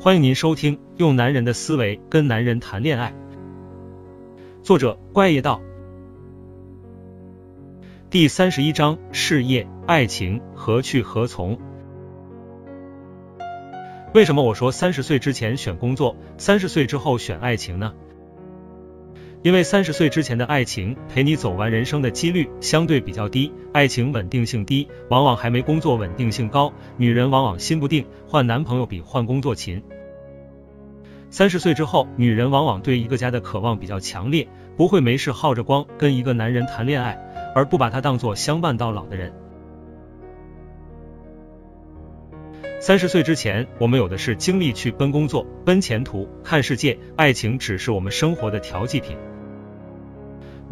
欢迎您收听《用男人的思维跟男人谈恋爱》，作者怪爷道，第三十一章：事业、爱情何去何从？为什么我说三十岁之前选工作，三十岁之后选爱情呢？因为三十岁之前的爱情陪你走完人生的几率相对比较低，爱情稳定性低，往往还没工作稳定性高。女人往往心不定，换男朋友比换工作勤。三十岁之后，女人往往对一个家的渴望比较强烈，不会没事耗着光跟一个男人谈恋爱，而不把他当做相伴到老的人。三十岁之前，我们有的是精力去奔工作、奔前途、看世界，爱情只是我们生活的调剂品。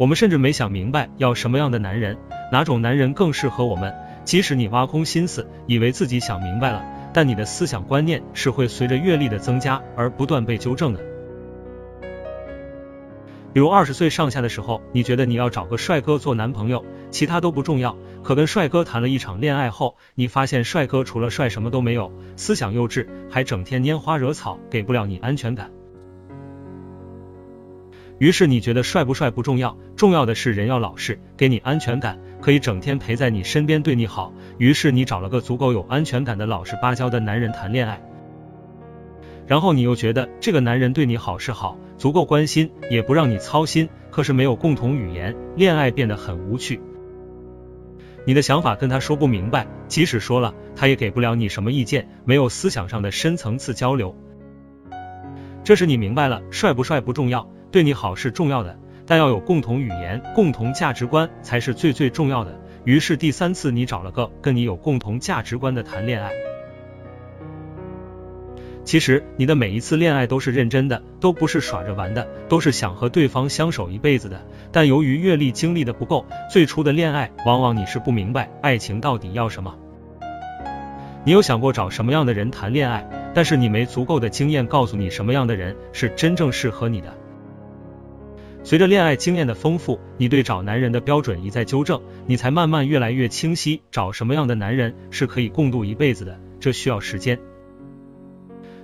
我们甚至没想明白要什么样的男人，哪种男人更适合我们。即使你挖空心思，以为自己想明白了，但你的思想观念是会随着阅历的增加而不断被纠正的。比如二十岁上下的时候，你觉得你要找个帅哥做男朋友，其他都不重要。可跟帅哥谈了一场恋爱后，你发现帅哥除了帅什么都没有，思想幼稚，还整天拈花惹草，给不了你安全感。于是你觉得帅不帅不重要，重要的是人要老实，给你安全感，可以整天陪在你身边，对你好。于是你找了个足够有安全感的老实巴交的男人谈恋爱。然后你又觉得这个男人对你好是好，足够关心，也不让你操心。可是没有共同语言，恋爱变得很无趣。你的想法跟他说不明白，即使说了，他也给不了你什么意见，没有思想上的深层次交流。这时你明白了，帅不帅不重要。对你好是重要的，但要有共同语言、共同价值观才是最最重要的。于是第三次你找了个跟你有共同价值观的谈恋爱。其实你的每一次恋爱都是认真的，都不是耍着玩的，都是想和对方相守一辈子的。但由于阅历经历的不够，最初的恋爱往往你是不明白爱情到底要什么。你有想过找什么样的人谈恋爱，但是你没足够的经验告诉你什么样的人是真正适合你的。随着恋爱经验的丰富，你对找男人的标准一再纠正，你才慢慢越来越清晰，找什么样的男人是可以共度一辈子的。这需要时间。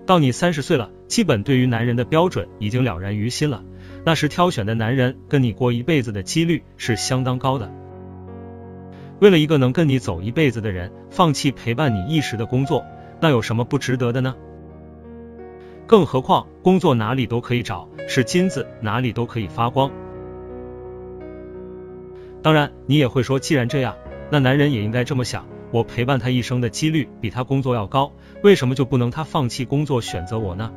到你三十岁了，基本对于男人的标准已经了然于心了。那时挑选的男人跟你过一辈子的几率是相当高的。为了一个能跟你走一辈子的人，放弃陪伴你一时的工作，那有什么不值得的呢？更何况，工作哪里都可以找，是金子哪里都可以发光。当然，你也会说，既然这样，那男人也应该这么想：我陪伴他一生的几率比他工作要高，为什么就不能他放弃工作选择我呢？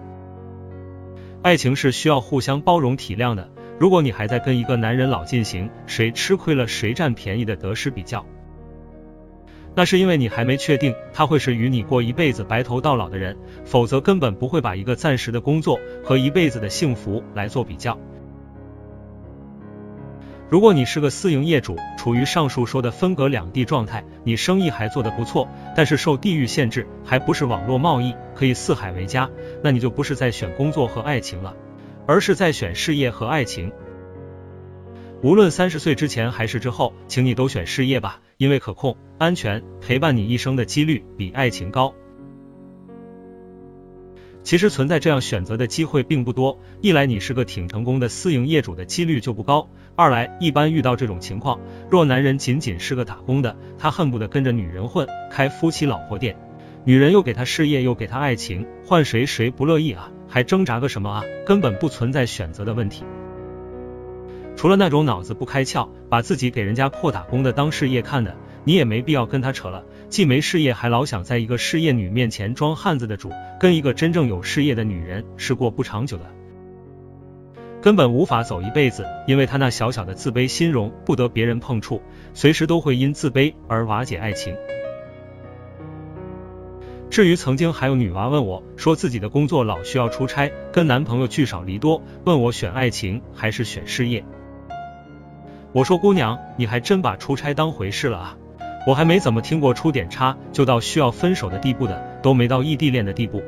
爱情是需要互相包容体谅的。如果你还在跟一个男人老进行谁吃亏了谁占便宜的得失比较。那是因为你还没确定他会是与你过一辈子白头到老的人，否则根本不会把一个暂时的工作和一辈子的幸福来做比较。如果你是个私营业主，处于上述说的分隔两地状态，你生意还做得不错，但是受地域限制，还不是网络贸易可以四海为家，那你就不是在选工作和爱情了，而是在选事业和爱情。无论三十岁之前还是之后，请你都选事业吧，因为可控、安全，陪伴你一生的几率比爱情高。其实存在这样选择的机会并不多，一来你是个挺成功的私营业主的几率就不高，二来一般遇到这种情况，若男人仅仅是个打工的，他恨不得跟着女人混，开夫妻老婆店，女人又给他事业又给他爱情，换谁谁不乐意啊？还挣扎个什么啊？根本不存在选择的问题。除了那种脑子不开窍，把自己给人家破打工的当事业看的，你也没必要跟他扯了。既没事业，还老想在一个事业女面前装汉子的主，跟一个真正有事业的女人是过不长久的，根本无法走一辈子。因为他那小小的自卑心容不得别人碰触，随时都会因自卑而瓦解爱情。至于曾经还有女娃问我，说自己的工作老需要出差，跟男朋友聚少离多，问我选爱情还是选事业。我说姑娘，你还真把出差当回事了啊！我还没怎么听过出点差就到需要分手的地步的，都没到异地恋的地步。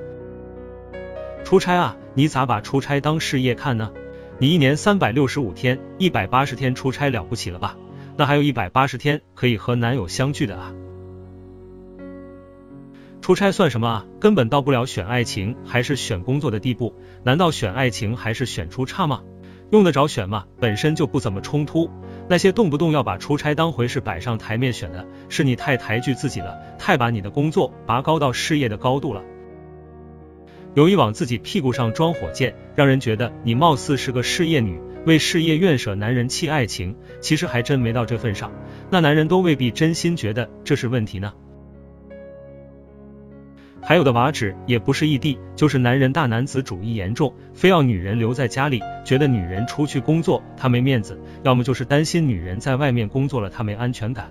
出差啊，你咋把出差当事业看呢？你一年三百六十五天，一百八十天出差了不起了吧？那还有一百八十天可以和男友相聚的啊！出差算什么啊？根本到不了选爱情还是选工作的地步，难道选爱情还是选出差吗？用得着选吗？本身就不怎么冲突。那些动不动要把出差当回事摆上台面选的，是你太抬举自己了，太把你的工作拔高到事业的高度了。有意往自己屁股上装火箭，让人觉得你貌似是个事业女，为事业愿舍男人弃爱情，其实还真没到这份上。那男人都未必真心觉得这是问题呢。还有的娃子也不是异地，就是男人大男子主义严重，非要女人留在家里，觉得女人出去工作他没面子，要么就是担心女人在外面工作了他没安全感。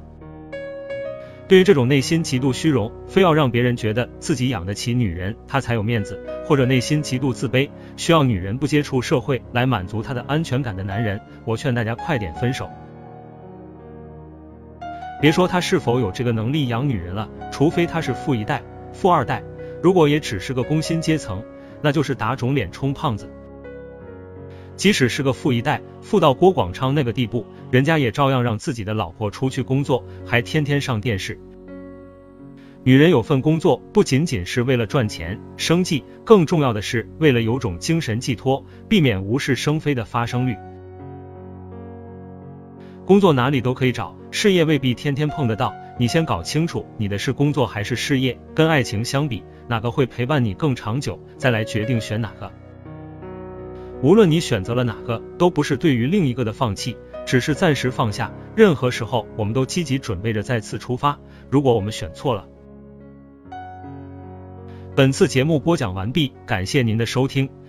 对于这种内心极度虚荣，非要让别人觉得自己养得起女人，他才有面子，或者内心极度自卑，需要女人不接触社会来满足他的安全感的男人，我劝大家快点分手。别说他是否有这个能力养女人了，除非他是富一代。富二代，如果也只是个工薪阶层，那就是打肿脸充胖子。即使是个富一代，富到郭广昌那个地步，人家也照样让自己的老婆出去工作，还天天上电视。女人有份工作，不仅仅是为了赚钱、生计，更重要的是为了有种精神寄托，避免无事生非的发生率。工作哪里都可以找，事业未必天天碰得到。你先搞清楚你的是工作还是事业，跟爱情相比，哪个会陪伴你更长久，再来决定选哪个。无论你选择了哪个，都不是对于另一个的放弃，只是暂时放下。任何时候，我们都积极准备着再次出发。如果我们选错了，本次节目播讲完毕，感谢您的收听。